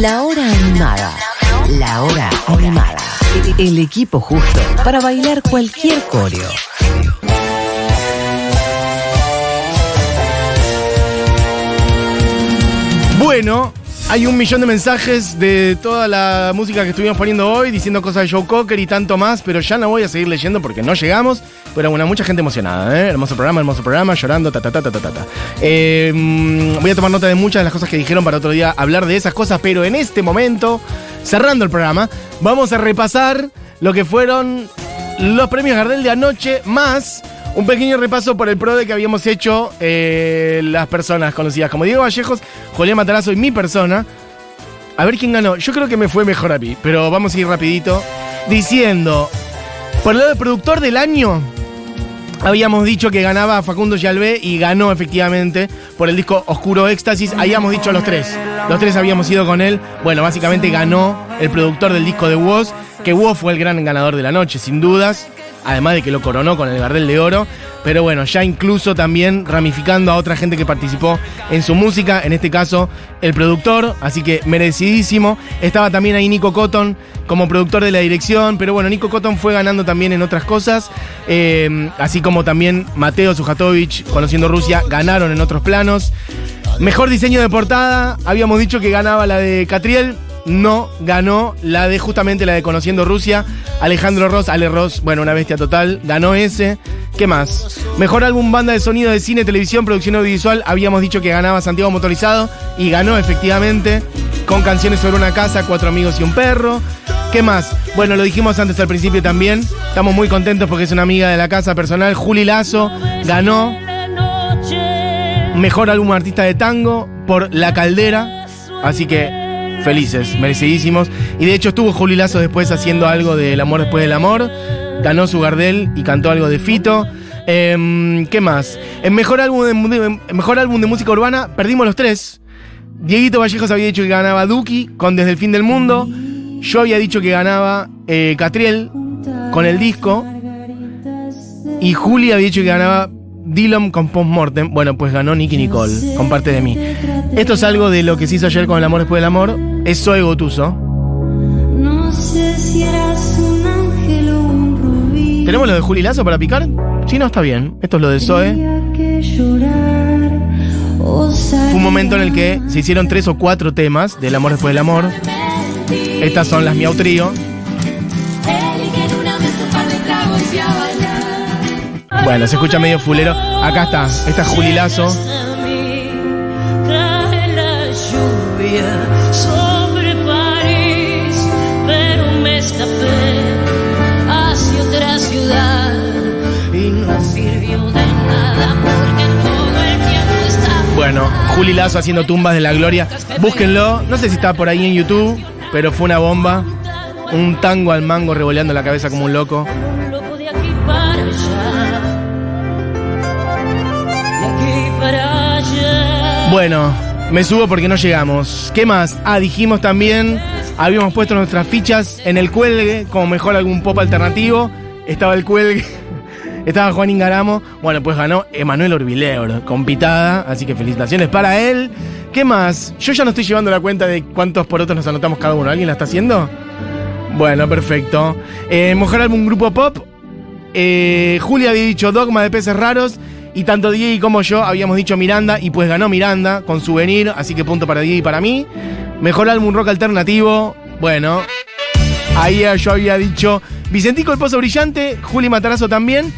La hora animada. La hora animada. El equipo justo para bailar cualquier coreo. Bueno, hay un millón de mensajes de toda la música que estuvimos poniendo hoy, diciendo cosas de Joe Cocker y tanto más, pero ya no voy a seguir leyendo porque no llegamos. Pero bueno, mucha gente emocionada, ¿eh? Hermoso programa, hermoso programa, llorando, ta ta ta ta ta ta. Eh, voy a tomar nota de muchas de las cosas que dijeron para otro día hablar de esas cosas, pero en este momento, cerrando el programa, vamos a repasar lo que fueron los premios Gardel de anoche, más un pequeño repaso por el PRODE que habíamos hecho eh, las personas conocidas como Diego Vallejos, Julián Matarazo y mi persona. A ver quién ganó. Yo creo que me fue mejor a mí, pero vamos a ir rapidito. Diciendo, por el lado del productor del año, habíamos dicho que ganaba Facundo Yalvé y ganó efectivamente por el disco Oscuro Éxtasis. Habíamos dicho los tres. Los tres habíamos ido con él. Bueno, básicamente ganó el productor del disco de Woz, que Woz fue el gran ganador de la noche, sin dudas además de que lo coronó con el Gardel de Oro. Pero bueno, ya incluso también ramificando a otra gente que participó en su música, en este caso el productor, así que merecidísimo. Estaba también ahí Nico Cotton como productor de la dirección, pero bueno, Nico Cotton fue ganando también en otras cosas, eh, así como también Mateo Sujatovic, conociendo Rusia, ganaron en otros planos. Mejor diseño de portada, habíamos dicho que ganaba la de Catriel, no ganó la de justamente la de Conociendo Rusia. Alejandro Ross, Ale Ross, bueno, una bestia total, ganó ese. ¿Qué más? Mejor álbum banda de sonido de cine, televisión, producción audiovisual. Habíamos dicho que ganaba Santiago Motorizado y ganó efectivamente con canciones sobre una casa, cuatro amigos y un perro. ¿Qué más? Bueno, lo dijimos antes al principio también. Estamos muy contentos porque es una amiga de la casa personal. Juli Lazo ganó mejor álbum artista de tango por La Caldera. Así que felices, merecidísimos. Y de hecho estuvo Juli Lazo después haciendo algo del amor después del amor. Ganó su Gardel y cantó algo de Fito. Em, ¿Qué más? En mejor álbum de, mejor álbum de música urbana perdimos los tres. Dieguito Vallejos había dicho que ganaba Duki con Desde el Fin del Mundo. Yo había dicho que ganaba eh, Catriel con el disco. Y Juli había dicho que ganaba Dylan con Postmortem. Bueno, pues ganó Nicky Nicole, con parte de mí. Esto es algo de lo que se hizo ayer con El Amor Después del Amor. Es Zoe Gotuso. No sé si eras un ángel o un rubí. ¿Tenemos lo de Juli Lazo para picar? Sí, no, está bien. Esto es lo de Zoe. Fue un momento en el que se hicieron tres o cuatro temas del amor después del amor. Estas son las Miau Trío. Bueno, se escucha medio fulero. Acá está. Esta es Juli Lazo. Bueno, Juli Lazo haciendo tumbas de la gloria. Búsquenlo. No sé si está por ahí en YouTube, pero fue una bomba. Un tango al mango revoleando la cabeza como un loco. Bueno, me subo porque no llegamos. ¿Qué más? Ah, dijimos también, habíamos puesto nuestras fichas en el cuelgue como mejor algún pop alternativo. Estaba el cuelgue, estaba Juan Ingaramo. Bueno, pues ganó Emanuel Orbileur con pitada, así que felicitaciones para él. ¿Qué más? Yo ya no estoy llevando la cuenta de cuántos porotos nos anotamos cada uno. ¿Alguien la está haciendo? Bueno, perfecto. Eh, mejor álbum grupo pop. Eh, Julia había dicho Dogma de Peces Raros. Y tanto Diego como yo habíamos dicho Miranda. Y pues ganó Miranda con Souvenir. Así que punto para Diego y para mí. Mejor álbum rock alternativo. Bueno. Ahí yo había dicho Vicentico el Pozo Brillante. Juli Matarazo también.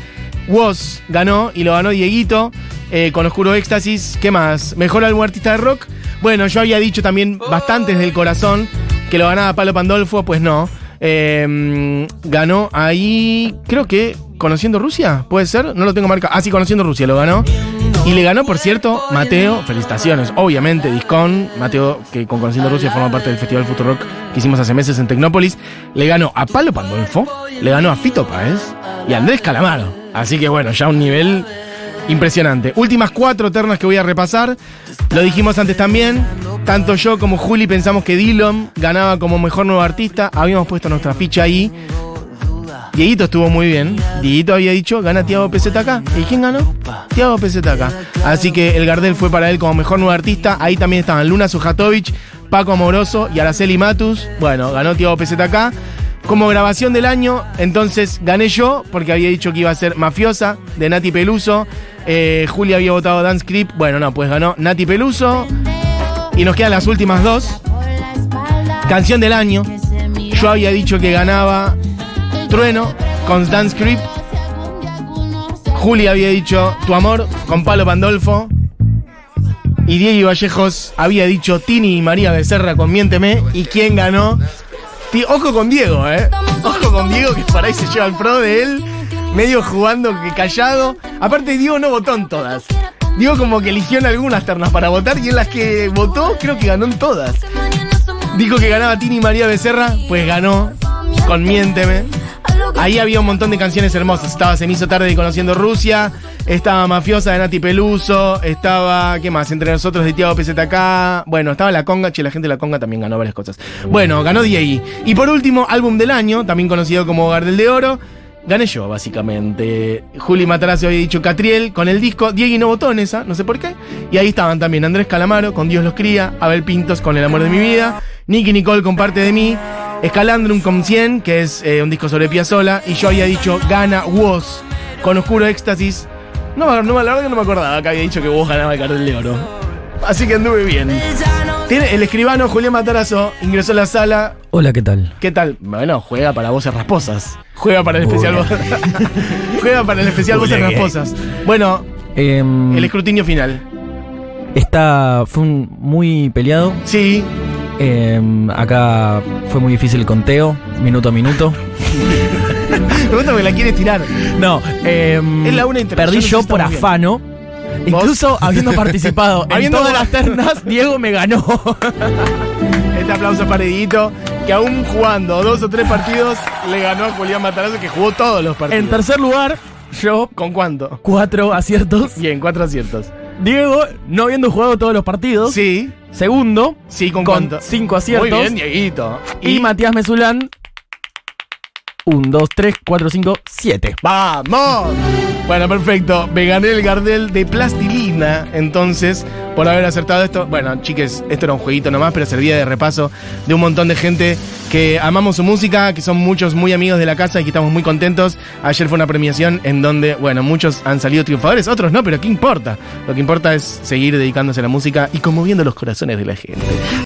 Woz ganó y lo ganó Dieguito. eh, con Oscuro Éxtasis. ¿Qué más? Mejor álbum artista de rock. Bueno, yo había dicho también Bastantes del Corazón. Que lo ganaba Palo Pandolfo. Pues no. Eh, ganó ahí, creo que Conociendo Rusia, ¿puede ser? No lo tengo marcado. Ah, sí, Conociendo Rusia lo ganó. Y le ganó, por cierto, Mateo, felicitaciones, obviamente, Discon, Mateo, que con Conociendo Rusia forma parte del Festival Futurock que hicimos hace meses en Tecnópolis, le ganó a Palo Pandolfo, le ganó a Fito Páez y Andrés Calamaro. Así que bueno, ya un nivel impresionante. Últimas cuatro ternas que voy a repasar. Lo dijimos antes también. Tanto yo como Juli pensamos que Dillon ganaba como mejor nuevo artista. Habíamos puesto nuestra ficha ahí. Dieguito estuvo muy bien. Dieguito había dicho, gana Tiago PZK. ¿Y quién ganó? Tiago PZK. Así que el Gardel fue para él como mejor nuevo artista. Ahí también estaban Luna Sujatovic, Paco Amoroso y Araceli Matus. Bueno, ganó Tiago PZK. Como grabación del año, entonces gané yo, porque había dicho que iba a ser Mafiosa, de Nati Peluso. Eh, Julia había votado Dance Creep. Bueno, no, pues ganó Nati Peluso. Y nos quedan las últimas dos. Canción del año. Yo había dicho que ganaba Trueno con Dance Creep. Julia había dicho Tu amor con Palo Pandolfo. Y Diego Vallejos había dicho Tini y María Becerra con Miénteme. ¿Y quién ganó? Ojo con Diego, ¿eh? Ojo con Diego, que por ahí se lleva el pro de él. Medio jugando que callado. Aparte, Diego no votó en todas. Diego como que eligió en algunas ternas para votar y en las que votó creo que ganó en todas. Dijo que ganaba Tini y María Becerra, pues ganó con Miénteme. Ahí había un montón de canciones hermosas. Estaba Se tarde y conociendo Rusia. Estaba Mafiosa de Nati Peluso. Estaba, ¿qué más? Entre nosotros de Tiago PZK. Bueno, estaba La Conga. Che, la gente de La Conga también ganó varias cosas. Bueno, ganó Diego. Y por último, álbum del año, también conocido como Gardel de Oro. Gané yo, básicamente. Juli Matarazzo había dicho Catriel con el disco. Diego no votó en esa, no sé por qué. Y ahí estaban también Andrés Calamaro con Dios los cría. Abel Pintos con El amor de mi vida. Nicky Nicole con parte de mí. Escalandrum con 100, que es eh, un disco sobre Piazzolla. Y yo había dicho Gana Woz con Oscuro Éxtasis. No, la verdad que no me acordaba que había dicho que vos ganaba el cartel de oro. Así que anduve bien. Tiene el escribano Julián Matarazo ingresó a la sala. Hola, ¿qué tal? ¿Qué tal? Bueno, juega para voces rasposas. Juega para el especial voces. juega para el especial voces rasposas. Bueno, Em, el escrutinio final. está, fue un- muy peleado. Sí, Em, acá fue muy difícil el conteo, minuto a minuto. me gusta que la quiere tirar. No, em, Es la una perdí yo por afano. Incluso habiendo participado en Habiendo- todas las ternas, Diego me ganó. Este aplauso para Dieguito, que aún jugando dos o tres partidos, le ganó a Julián Matarazo, que jugó todos los partidos. En tercer lugar, yo, ¿Con cuánto? cuatro aciertos. Bien, cuatro aciertos. Diego, no habiendo jugado todos los partidos. Sí, Segundo, sí, ¿con, con cinco aciertos. Muy bien, Dieguito. Y Matías Mesulán, un, dos, tres, cuatro, cinco, siete. ¡Vamos! Bueno, perfecto. Me gané el Gardel de plastilina, entonces, por haber acertado esto. Bueno, chiques, esto era un jueguito nomás, pero servía de repaso de un montón de gente que amamos su música, que son muchos muy amigos de la casa y que estamos muy contentos. Ayer fue una premiación en donde, bueno, muchos han salido triunfadores, otros no, pero ¿qué importa? Lo que importa es seguir dedicándose a la música y conmoviendo los corazones de la gente.